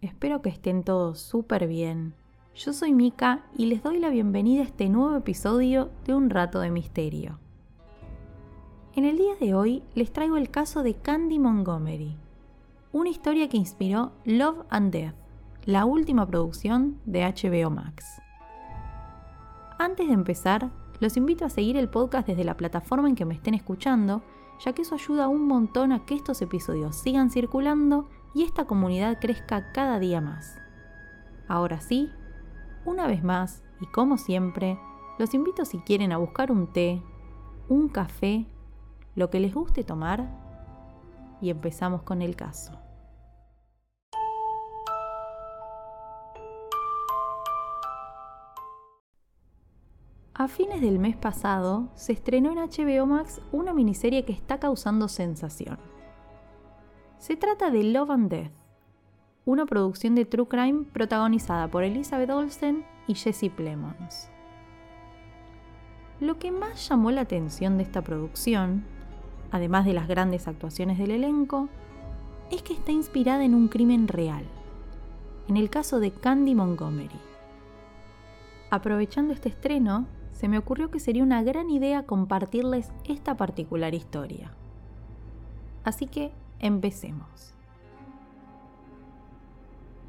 Espero que estén todos súper bien. Yo soy Mika y les doy la bienvenida a este nuevo episodio de Un Rato de Misterio. En el día de hoy les traigo el caso de Candy Montgomery, una historia que inspiró Love and Death, la última producción de HBO Max. Antes de empezar, los invito a seguir el podcast desde la plataforma en que me estén escuchando, ya que eso ayuda un montón a que estos episodios sigan circulando y esta comunidad crezca cada día más. Ahora sí, una vez más, y como siempre, los invito si quieren a buscar un té, un café, lo que les guste tomar, y empezamos con el caso. A fines del mes pasado se estrenó en HBO Max una miniserie que está causando sensación. Se trata de Love and Death, una producción de True Crime protagonizada por Elizabeth Olsen y Jesse Plemons. Lo que más llamó la atención de esta producción, además de las grandes actuaciones del elenco, es que está inspirada en un crimen real, en el caso de Candy Montgomery. Aprovechando este estreno, se me ocurrió que sería una gran idea compartirles esta particular historia. Así que empecemos.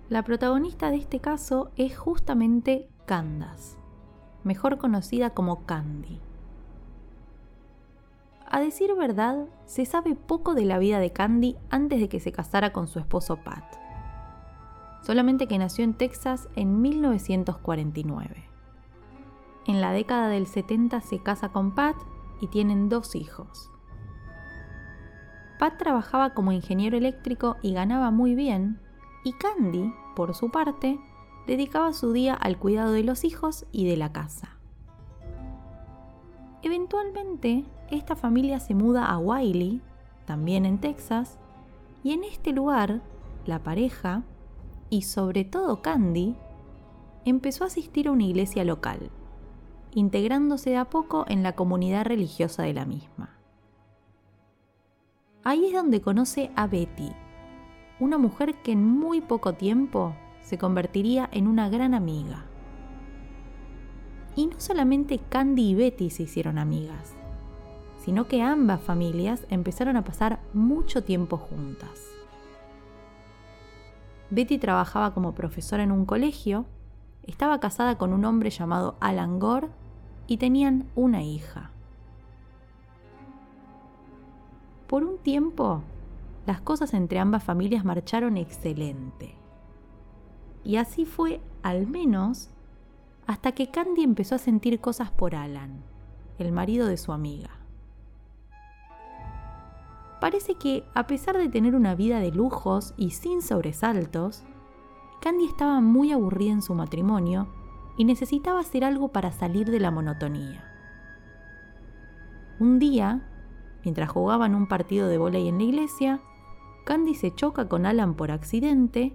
La protagonista de este caso es justamente Candace, mejor conocida como Candy. A decir verdad, se sabe poco de la vida de Candy antes de que se casara con su esposo Pat. Solamente que nació en Texas en 1949. En la década del 70 se casa con Pat y tienen dos hijos. Pat trabajaba como ingeniero eléctrico y ganaba muy bien, y Candy, por su parte, dedicaba su día al cuidado de los hijos y de la casa. Eventualmente, esta familia se muda a Wiley, también en Texas, y en este lugar, la pareja, y sobre todo Candy, empezó a asistir a una iglesia local integrándose de a poco en la comunidad religiosa de la misma. Ahí es donde conoce a Betty, una mujer que en muy poco tiempo se convertiría en una gran amiga. Y no solamente Candy y Betty se hicieron amigas, sino que ambas familias empezaron a pasar mucho tiempo juntas. Betty trabajaba como profesora en un colegio estaba casada con un hombre llamado Alan Gore y tenían una hija. Por un tiempo, las cosas entre ambas familias marcharon excelente. Y así fue, al menos, hasta que Candy empezó a sentir cosas por Alan, el marido de su amiga. Parece que, a pesar de tener una vida de lujos y sin sobresaltos, Candy estaba muy aburrida en su matrimonio y necesitaba hacer algo para salir de la monotonía. Un día, mientras jugaban un partido de volei en la iglesia, Candy se choca con Alan por accidente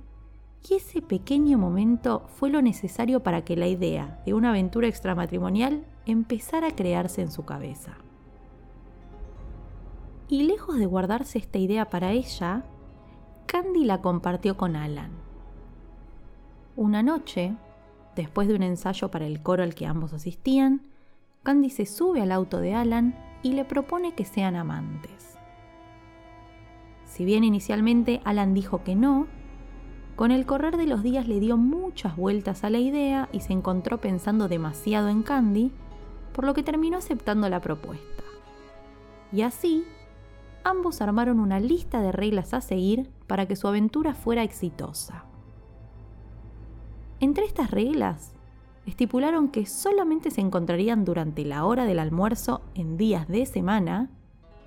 y ese pequeño momento fue lo necesario para que la idea de una aventura extramatrimonial empezara a crearse en su cabeza. Y lejos de guardarse esta idea para ella, Candy la compartió con Alan una noche, después de un ensayo para el coro al que ambos asistían, Candy se sube al auto de Alan y le propone que sean amantes. Si bien inicialmente Alan dijo que no, con el correr de los días le dio muchas vueltas a la idea y se encontró pensando demasiado en Candy, por lo que terminó aceptando la propuesta. Y así, ambos armaron una lista de reglas a seguir para que su aventura fuera exitosa. Entre estas reglas, estipularon que solamente se encontrarían durante la hora del almuerzo en días de semana,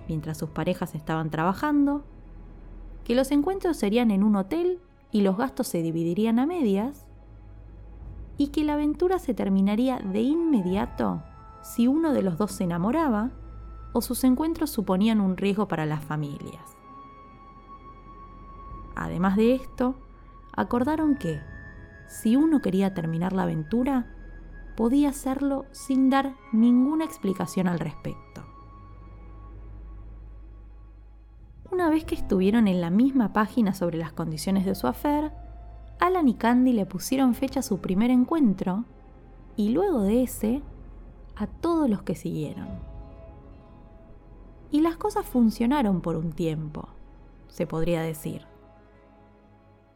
mientras sus parejas estaban trabajando, que los encuentros serían en un hotel y los gastos se dividirían a medias, y que la aventura se terminaría de inmediato si uno de los dos se enamoraba o sus encuentros suponían un riesgo para las familias. Además de esto, acordaron que, si uno quería terminar la aventura, podía hacerlo sin dar ninguna explicación al respecto. Una vez que estuvieron en la misma página sobre las condiciones de su afer, Alan y Candy le pusieron fecha a su primer encuentro y luego de ese a todos los que siguieron. Y las cosas funcionaron por un tiempo, se podría decir.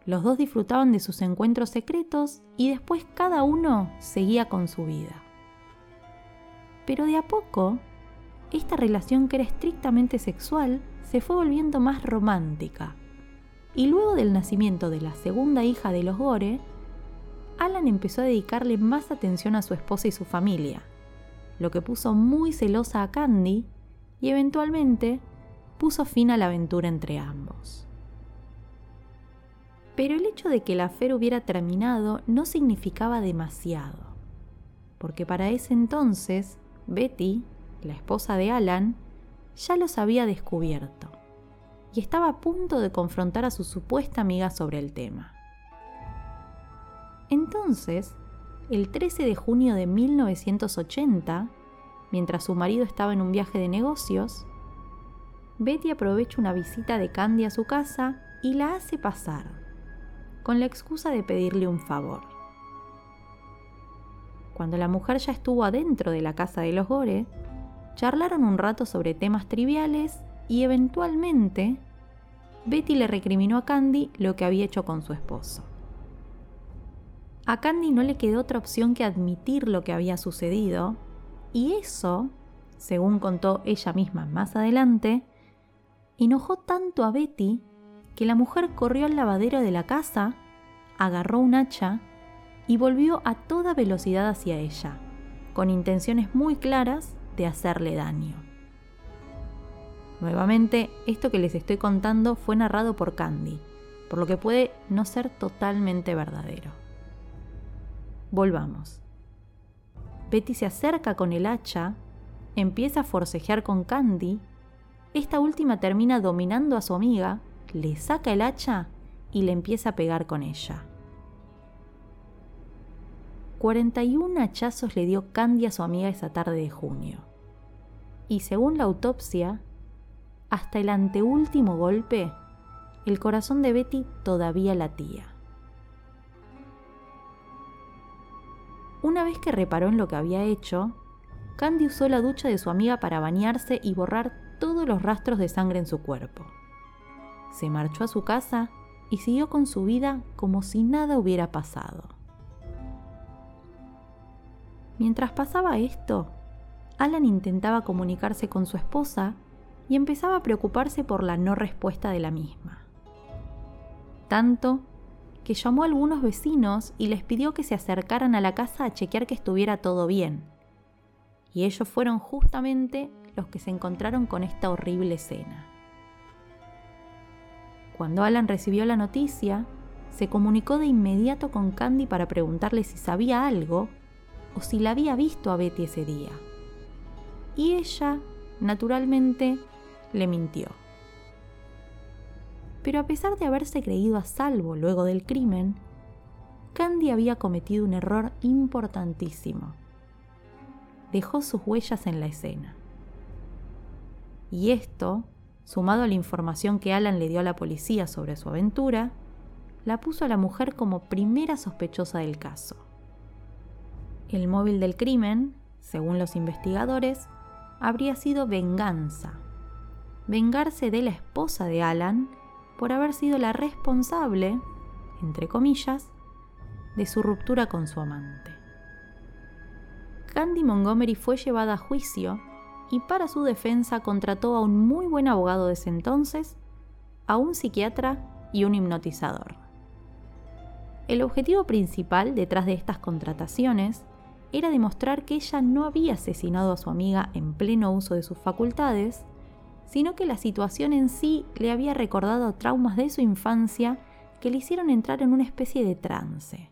Los dos disfrutaban de sus encuentros secretos y después cada uno seguía con su vida. Pero de a poco, esta relación que era estrictamente sexual se fue volviendo más romántica. Y luego del nacimiento de la segunda hija de los Gore, Alan empezó a dedicarle más atención a su esposa y su familia, lo que puso muy celosa a Candy y eventualmente puso fin a la aventura entre ambos. Pero el hecho de que la afer hubiera terminado no significaba demasiado, porque para ese entonces Betty, la esposa de Alan, ya los había descubierto y estaba a punto de confrontar a su supuesta amiga sobre el tema. Entonces, el 13 de junio de 1980, mientras su marido estaba en un viaje de negocios, Betty aprovecha una visita de Candy a su casa y la hace pasar con la excusa de pedirle un favor. Cuando la mujer ya estuvo adentro de la casa de los Gore, charlaron un rato sobre temas triviales y eventualmente Betty le recriminó a Candy lo que había hecho con su esposo. A Candy no le quedó otra opción que admitir lo que había sucedido, y eso, según contó ella misma más adelante, enojó tanto a Betty que la mujer corrió al lavadero de la casa, agarró un hacha y volvió a toda velocidad hacia ella, con intenciones muy claras de hacerle daño. Nuevamente, esto que les estoy contando fue narrado por Candy, por lo que puede no ser totalmente verdadero. Volvamos. Betty se acerca con el hacha, empieza a forcejear con Candy, esta última termina dominando a su amiga le saca el hacha y le empieza a pegar con ella. 41 hachazos le dio Candy a su amiga esa tarde de junio. Y según la autopsia, hasta el anteúltimo golpe, el corazón de Betty todavía latía. Una vez que reparó en lo que había hecho, Candy usó la ducha de su amiga para bañarse y borrar todos los rastros de sangre en su cuerpo se marchó a su casa y siguió con su vida como si nada hubiera pasado. Mientras pasaba esto, Alan intentaba comunicarse con su esposa y empezaba a preocuparse por la no respuesta de la misma. Tanto que llamó a algunos vecinos y les pidió que se acercaran a la casa a chequear que estuviera todo bien. Y ellos fueron justamente los que se encontraron con esta horrible escena. Cuando Alan recibió la noticia, se comunicó de inmediato con Candy para preguntarle si sabía algo o si la había visto a Betty ese día. Y ella, naturalmente, le mintió. Pero a pesar de haberse creído a salvo luego del crimen, Candy había cometido un error importantísimo. Dejó sus huellas en la escena. Y esto sumado a la información que Alan le dio a la policía sobre su aventura, la puso a la mujer como primera sospechosa del caso. El móvil del crimen, según los investigadores, habría sido venganza. Vengarse de la esposa de Alan por haber sido la responsable, entre comillas, de su ruptura con su amante. Candy Montgomery fue llevada a juicio y para su defensa contrató a un muy buen abogado de ese entonces, a un psiquiatra y un hipnotizador. El objetivo principal detrás de estas contrataciones era demostrar que ella no había asesinado a su amiga en pleno uso de sus facultades, sino que la situación en sí le había recordado traumas de su infancia que le hicieron entrar en una especie de trance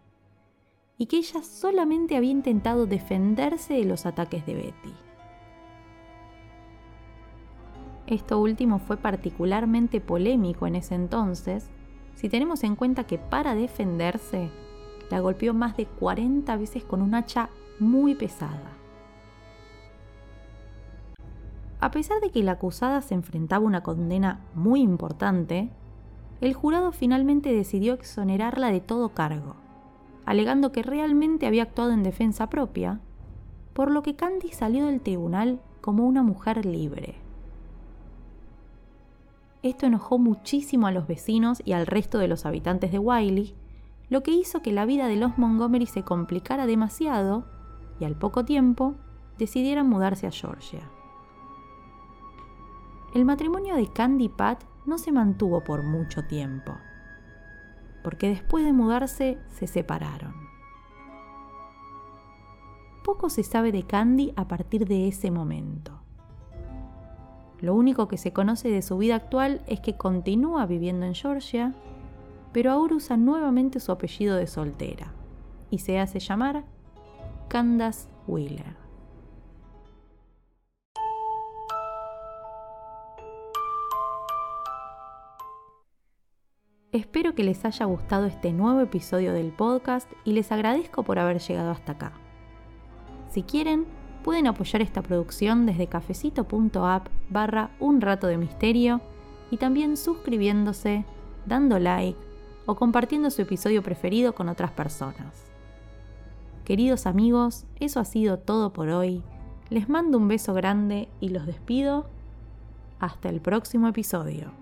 y que ella solamente había intentado defenderse de los ataques de Betty. Esto último fue particularmente polémico en ese entonces, si tenemos en cuenta que para defenderse la golpeó más de 40 veces con un hacha muy pesada. A pesar de que la acusada se enfrentaba a una condena muy importante, el jurado finalmente decidió exonerarla de todo cargo alegando que realmente había actuado en defensa propia, por lo que Candy salió del tribunal como una mujer libre. Esto enojó muchísimo a los vecinos y al resto de los habitantes de Wiley, lo que hizo que la vida de los Montgomery se complicara demasiado y al poco tiempo decidieran mudarse a Georgia. El matrimonio de Candy y Pat no se mantuvo por mucho tiempo porque después de mudarse se separaron. Poco se sabe de Candy a partir de ese momento. Lo único que se conoce de su vida actual es que continúa viviendo en Georgia, pero ahora usa nuevamente su apellido de soltera y se hace llamar Candace Wheeler. Espero que les haya gustado este nuevo episodio del podcast y les agradezco por haber llegado hasta acá. Si quieren, pueden apoyar esta producción desde cafecito.app barra un rato de misterio y también suscribiéndose, dando like o compartiendo su episodio preferido con otras personas. Queridos amigos, eso ha sido todo por hoy. Les mando un beso grande y los despido. Hasta el próximo episodio.